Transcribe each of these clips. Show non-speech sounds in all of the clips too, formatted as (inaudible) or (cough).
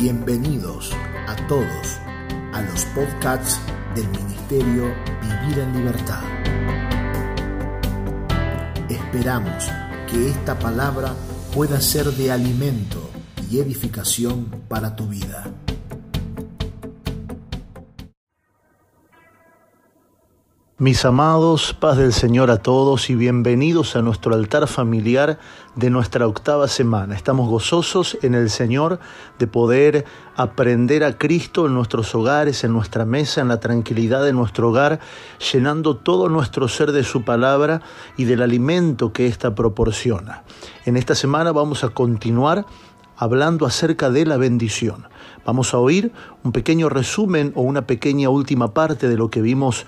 Bienvenidos a todos a los podcasts del Ministerio Vivir en Libertad. Esperamos que esta palabra pueda ser de alimento y edificación para tu vida. Mis amados, paz del Señor a todos y bienvenidos a nuestro altar familiar de nuestra octava semana. Estamos gozosos en el Señor de poder aprender a Cristo en nuestros hogares, en nuestra mesa, en la tranquilidad de nuestro hogar, llenando todo nuestro ser de su palabra y del alimento que ésta proporciona. En esta semana vamos a continuar hablando acerca de la bendición. Vamos a oír un pequeño resumen o una pequeña última parte de lo que vimos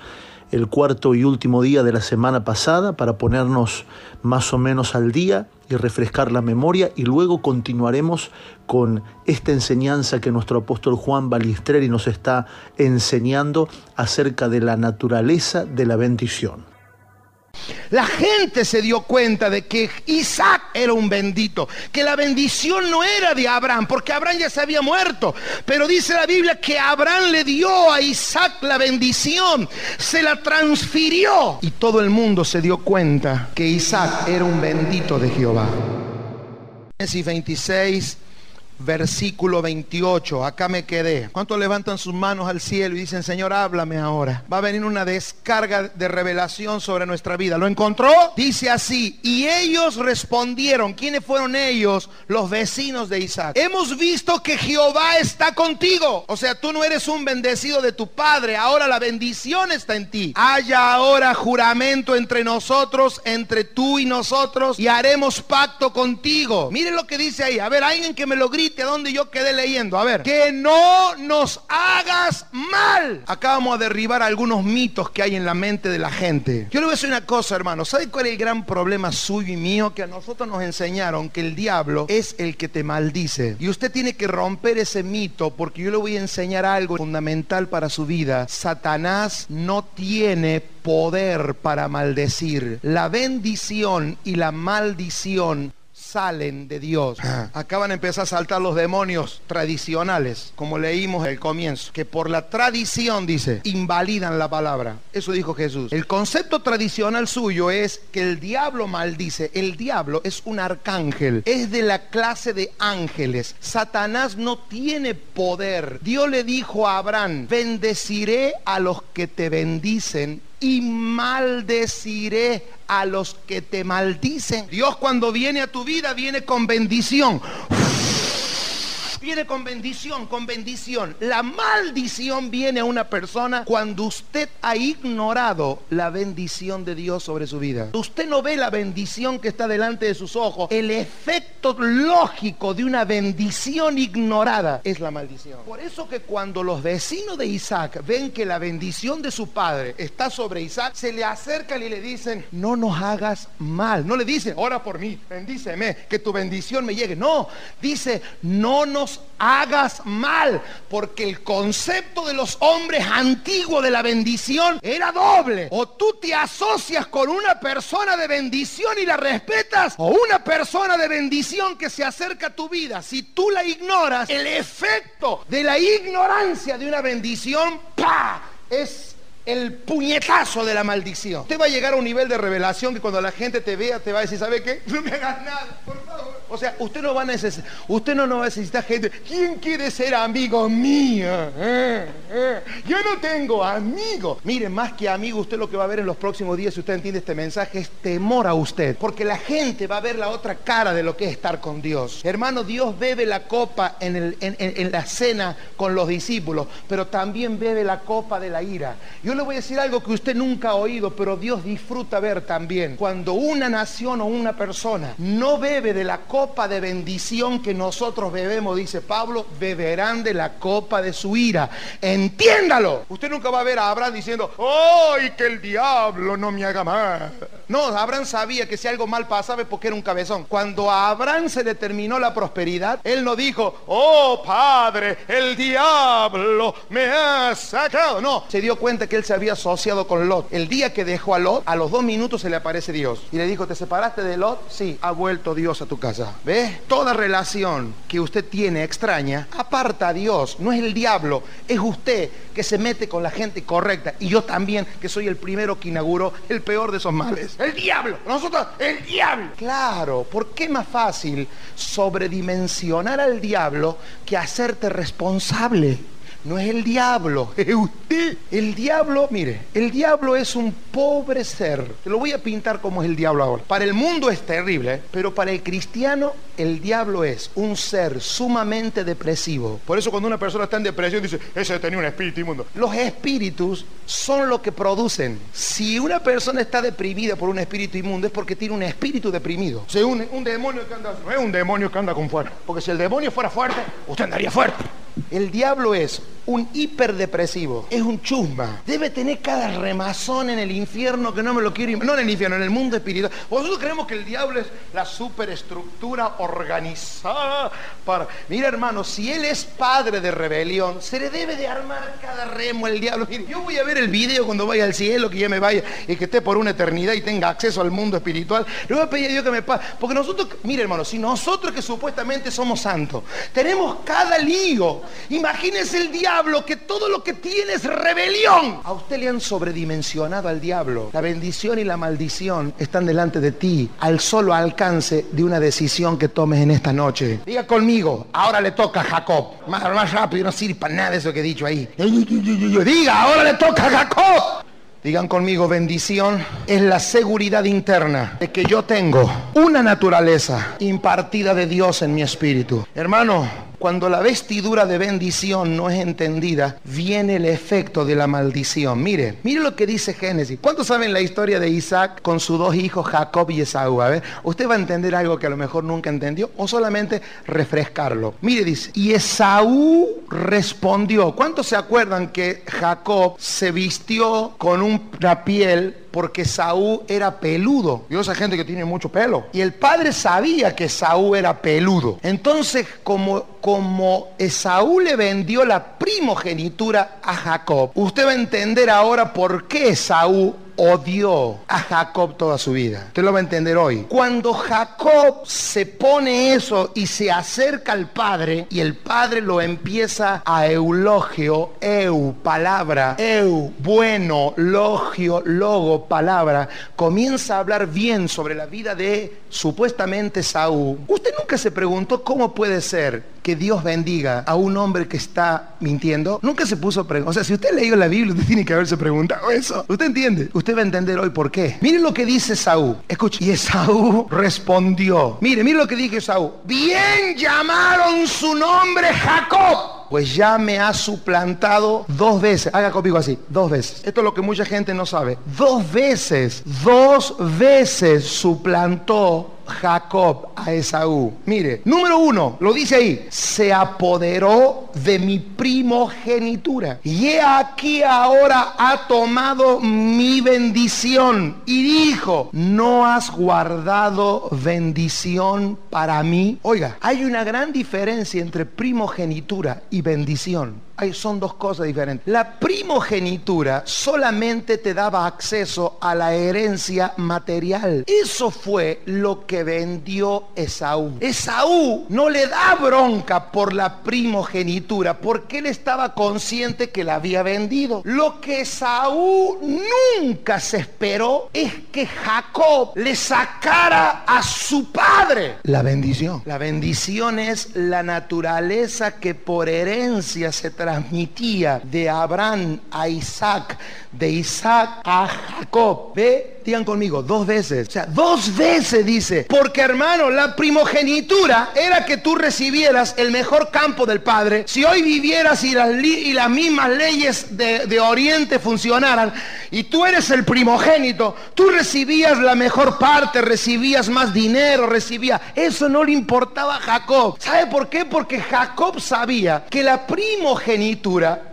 el cuarto y último día de la semana pasada para ponernos más o menos al día y refrescar la memoria y luego continuaremos con esta enseñanza que nuestro apóstol Juan Balistreri nos está enseñando acerca de la naturaleza de la bendición. La gente se dio cuenta de que Isaac era un bendito, que la bendición no era de Abraham, porque Abraham ya se había muerto. Pero dice la Biblia que Abraham le dio a Isaac la bendición, se la transfirió. Y todo el mundo se dio cuenta que Isaac era un bendito de Jehová. Génesis 26 versículo 28. Acá me quedé. ¿Cuántos levantan sus manos al cielo y dicen, Señor, háblame ahora? Va a venir una descarga de revelación sobre nuestra vida. ¿Lo encontró? Dice así, y ellos respondieron, ¿quiénes fueron ellos? Los vecinos de Isaac. Hemos visto que Jehová está contigo. O sea, tú no eres un bendecido de tu padre, ahora la bendición está en ti. Haya ahora juramento entre nosotros, entre tú y nosotros, y haremos pacto contigo. Miren lo que dice ahí. A ver, alguien que me lo grite donde yo quedé leyendo. A ver, que no nos hagas mal. Acá vamos a derribar algunos mitos que hay en la mente de la gente. Yo le voy a decir una cosa, hermano. ¿Sabe cuál es el gran problema suyo y mío? Que a nosotros nos enseñaron que el diablo es el que te maldice. Y usted tiene que romper ese mito porque yo le voy a enseñar algo fundamental para su vida. Satanás no tiene poder para maldecir. La bendición y la maldición salen de Dios. Acaban de empezar a saltar los demonios tradicionales, como leímos el comienzo, que por la tradición, dice, invalidan la palabra. Eso dijo Jesús. El concepto tradicional suyo es que el diablo maldice. El diablo es un arcángel, es de la clase de ángeles. Satanás no tiene poder. Dios le dijo a Abraham, bendeciré a los que te bendicen y maldeciré a los que te maldicen. Dios cuando viene a tu vida viene con bendición viene con bendición, con bendición. La maldición viene a una persona cuando usted ha ignorado la bendición de Dios sobre su vida. Usted no ve la bendición que está delante de sus ojos. El efecto lógico de una bendición ignorada es la maldición. Por eso que cuando los vecinos de Isaac ven que la bendición de su padre está sobre Isaac, se le acercan y le dicen, no nos hagas mal. No le dicen, ora por mí, bendíceme, que tu bendición me llegue. No, dice, no nos hagas mal, porque el concepto de los hombres antiguos de la bendición era doble. O tú te asocias con una persona de bendición y la respetas, o una persona de bendición que se acerca a tu vida. Si tú la ignoras, el efecto de la ignorancia de una bendición, es el puñetazo de la maldición. Usted va a llegar a un nivel de revelación que cuando la gente te vea te va a decir, ¿sabe qué? (laughs) No me hagas nada, por favor. O sea, usted no va a necesitar, usted no, no va a necesitar gente. ¿Quién quiere ser amigo mío? Eh, eh. Yo no tengo amigos. Mire, más que amigo, usted lo que va a ver en los próximos días, si usted entiende este mensaje, es temor a usted. Porque la gente va a ver la otra cara de lo que es estar con Dios. Hermano, Dios bebe la copa en, el, en, en, la cena con los discípulos, pero también bebe la copa de la ira. Yo le voy a decir algo que usted nunca ha oído, pero Dios disfruta ver también. Cuando una nación o una persona no bebe de la copa, de bendición que nosotros bebemos, dice Pablo, beberán de la copa de su ira. Entiéndalo. Usted nunca va a ver a Abraham diciendo, ¡ay, que el diablo no me haga mal! No, Abraham sabía que si algo mal pasaba es porque era un cabezón. Cuando a Abraham se le terminó la prosperidad, él no dijo, ¡oh, padre, el diablo me ha sacado! No, se dio cuenta que él se había asociado con Lot. El día que dejó a Lot, a los dos minutos se le aparece Dios. Y le dijo, ¿te separaste de Lot? Sí, ha vuelto Dios a tu casa. ¿Ves? Toda relación que usted tiene extraña, aparta a Dios. No es el diablo, es usted que se mete con la gente correcta. Y yo también, que soy el primero que inauguró el peor de esos males. El diablo. Nosotros, el diablo. Claro, ¿por qué más fácil sobredimensionar al diablo que hacerte responsable? No es el diablo, (laughs) es usted. El diablo, mire, el diablo es un pobre ser. Te lo voy a pintar como es el diablo ahora. Para el mundo es terrible, pero para el cristiano el diablo es un ser sumamente depresivo. Por eso cuando una persona está en depresión dice, ese tenía un espíritu inmundo. Los espíritus son lo que producen. Si una persona está deprimida por un espíritu inmundo es porque tiene un espíritu deprimido. O sea, un, un demonio que anda, no es un demonio que anda con fuerza. Porque si el demonio fuera fuerte, usted andaría fuerte. El diablo es un hiperdepresivo, es un chusma. Debe tener cada remazón en el infierno que no me lo quiero No en el infierno, en el mundo espiritual. Nosotros creemos que el diablo es la superestructura organizada para... Mira hermano, si él es padre de rebelión, se le debe de armar cada remo el diablo. Yo voy a ver el video cuando vaya al cielo, que ya me vaya y que esté por una eternidad y tenga acceso al mundo espiritual. Le voy a pedir a Dios que me pase. Porque nosotros, mire hermano, si nosotros que supuestamente somos santos, tenemos cada lío Imagínese el diablo que todo lo que tiene es rebelión. A usted le han sobredimensionado al diablo. La bendición y la maldición están delante de ti al solo alcance de una decisión que tomes en esta noche. Diga conmigo, ahora le toca a Jacob. Más, rápido, no sirve para nada eso que he dicho ahí. Diga, ahora le toca a Jacob. Digan conmigo, bendición es la seguridad interna de que yo tengo una naturaleza impartida de Dios en mi espíritu. Hermano, cuando la vestidura de bendición no es entendida, viene el efecto de la maldición. Mire, mire lo que dice Génesis. ¿Cuántos saben la historia de Isaac con sus dos hijos, Jacob y Esaú? A ver, usted va a entender algo que a lo mejor nunca entendió o solamente refrescarlo. Mire, dice, y Esaú respondió. ¿Cuántos se acuerdan que Jacob se vistió con una piel porque Saúl era peludo. Yo esa gente que tiene mucho pelo. Y el padre sabía que Saúl era peludo. Entonces, como, como Esaú le vendió la primogenitura a Jacob, usted va a entender ahora por qué Esaú odió a Jacob toda su vida. Usted lo va a entender hoy. Cuando Jacob se pone eso y se acerca al padre y el padre lo empieza a eulogio, eu, palabra, eu, bueno, logio, logo, palabra, comienza a hablar bien sobre la vida de supuestamente Saúl. Usted nunca se preguntó cómo puede ser que Dios bendiga a un hombre que está mintiendo. Nunca se puso preguntar. O sea, si usted leyó la Biblia, usted (laughs) tiene que haberse preguntado eso. ¿Usted entiende? Usted va a entender hoy por qué. Mire lo que dice Saúl. Escuche. Y Esaú respondió. Mire, mire lo que dice Saúl. Bien llamaron su nombre Jacob pues ya me ha suplantado dos veces. Haga conmigo así, dos veces. Esto es lo que mucha gente no sabe. Dos veces, dos veces suplantó Jacob a Esaú. Mire, número uno, lo dice ahí, se apoderó de mi primogenitura. Y he aquí ahora ha tomado mi bendición y dijo, no has guardado bendición para mí. Oiga, hay una gran diferencia entre primogenitura y bendición son dos cosas diferentes. La primogenitura solamente te daba acceso a la herencia material. Eso fue lo que vendió Esaú. Esaú no le da bronca por la primogenitura porque él estaba consciente que la había vendido. Lo que Esaú nunca se esperó es que Jacob le sacara a su padre la bendición. La bendición es la naturaleza que por herencia se transmitía de Abraham a Isaac, de Isaac a Jacob. ¿Ve? Digan conmigo, dos veces. O sea, dos veces dice. Porque hermano, la primogenitura era que tú recibieras el mejor campo del Padre. Si hoy vivieras y las, y las mismas leyes de, de Oriente funcionaran y tú eres el primogénito, tú recibías la mejor parte, recibías más dinero, recibías... Eso no le importaba a Jacob. ¿Sabe por qué? Porque Jacob sabía que la primogenitura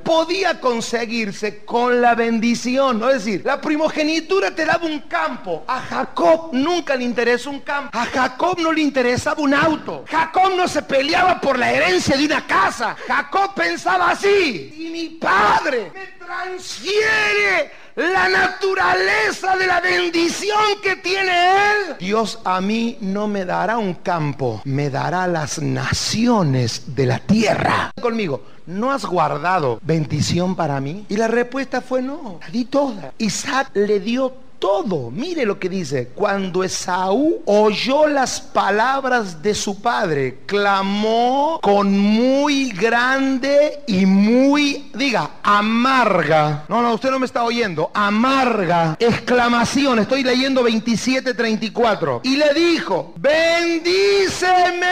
podía conseguirse con la bendición. Es decir, la primogenitura te daba un campo. A Jacob nunca le interesó un campo. A Jacob no le interesaba un auto. Jacob no se peleaba por la herencia de una casa. Jacob pensaba así. Y mi padre me transfiere la naturaleza de la bendición que tiene Él, Dios a mí no me dará un campo, me dará las naciones de la tierra. Conmigo, ¿no has guardado bendición para mí? Y la respuesta fue no, la di toda. Isaac le dio todo. Mire lo que dice. Cuando Esaú oyó las palabras de su padre, clamó con muy grande y muy, diga, amarga. No, no, usted no me está oyendo. Amarga. Exclamación. Estoy leyendo 27:34. Y le dijo, bendíceme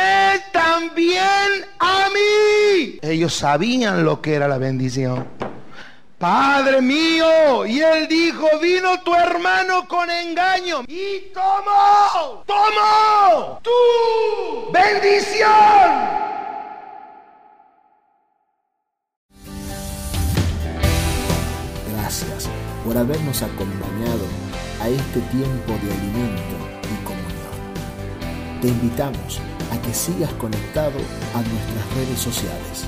también a mí. Ellos sabían lo que era la bendición. Padre mío. Y él dijo, vino tu hermano con engaño y tomó, tomó tu bendición. Gracias por habernos acompañado a este tiempo de alimento y comunión. Te invitamos a que sigas conectado a nuestras redes sociales